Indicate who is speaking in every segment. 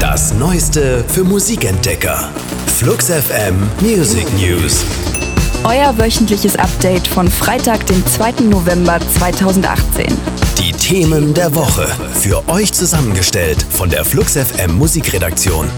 Speaker 1: Das Neueste für Musikentdecker. Flux FM Music News.
Speaker 2: Euer wöchentliches Update von Freitag, dem 2. November 2018.
Speaker 1: Die Themen der Woche. Für euch zusammengestellt von der Flux FM Musikredaktion.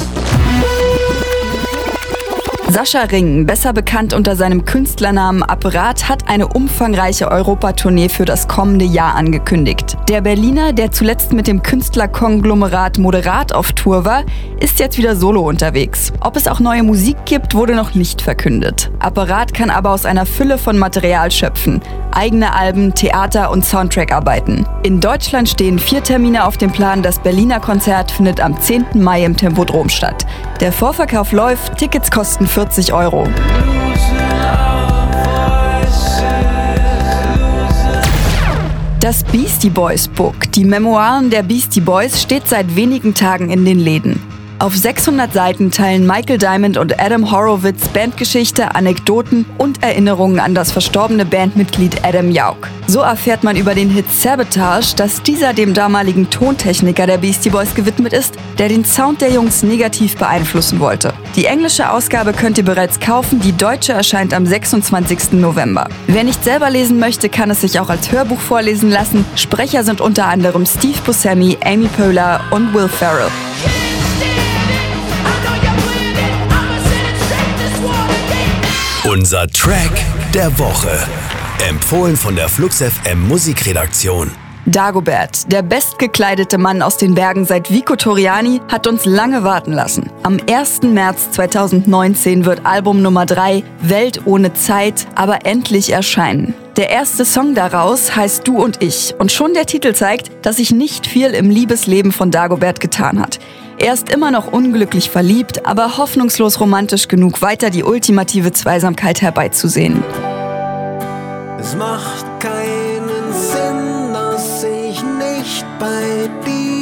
Speaker 2: Sascha Ring, besser bekannt unter seinem Künstlernamen Apparat, hat eine umfangreiche Europatournee für das kommende Jahr angekündigt. Der Berliner, der zuletzt mit dem Künstlerkonglomerat Moderat auf Tour war, ist jetzt wieder solo unterwegs. Ob es auch neue Musik gibt, wurde noch nicht verkündet. Apparat kann aber aus einer Fülle von Material schöpfen. Eigene Alben, Theater und Soundtrack-Arbeiten. In Deutschland stehen vier Termine auf dem Plan. Das Berliner Konzert findet am 10. Mai im Tempodrom statt. Der Vorverkauf läuft, Tickets kosten 40 Euro. Das Beastie Boys Book, die Memoiren der Beastie Boys, steht seit wenigen Tagen in den Läden. Auf 600 Seiten teilen Michael Diamond und Adam Horowitz Bandgeschichte, Anekdoten und Erinnerungen an das verstorbene Bandmitglied Adam Yauch. So erfährt man über den Hit Sabotage, dass dieser dem damaligen Tontechniker der Beastie Boys gewidmet ist, der den Sound der Jungs negativ beeinflussen wollte. Die englische Ausgabe könnt ihr bereits kaufen, die deutsche erscheint am 26. November. Wer nicht selber lesen möchte, kann es sich auch als Hörbuch vorlesen lassen. Sprecher sind unter anderem Steve Buscemi, Amy Poehler und Will Ferrell.
Speaker 1: Unser Track der Woche. Empfohlen von der Flux FM Musikredaktion.
Speaker 2: Dagobert, der bestgekleidete Mann aus den Bergen seit Vico Toriani, hat uns lange warten lassen. Am 1. März 2019 wird Album Nummer 3 Welt ohne Zeit aber endlich erscheinen. Der erste Song daraus heißt Du und ich und schon der Titel zeigt, dass sich nicht viel im Liebesleben von Dagobert getan hat. Er ist immer noch unglücklich verliebt, aber hoffnungslos romantisch genug, weiter die ultimative Zweisamkeit herbeizusehen.
Speaker 3: Es macht keinen Sinn, dass ich nicht bei dir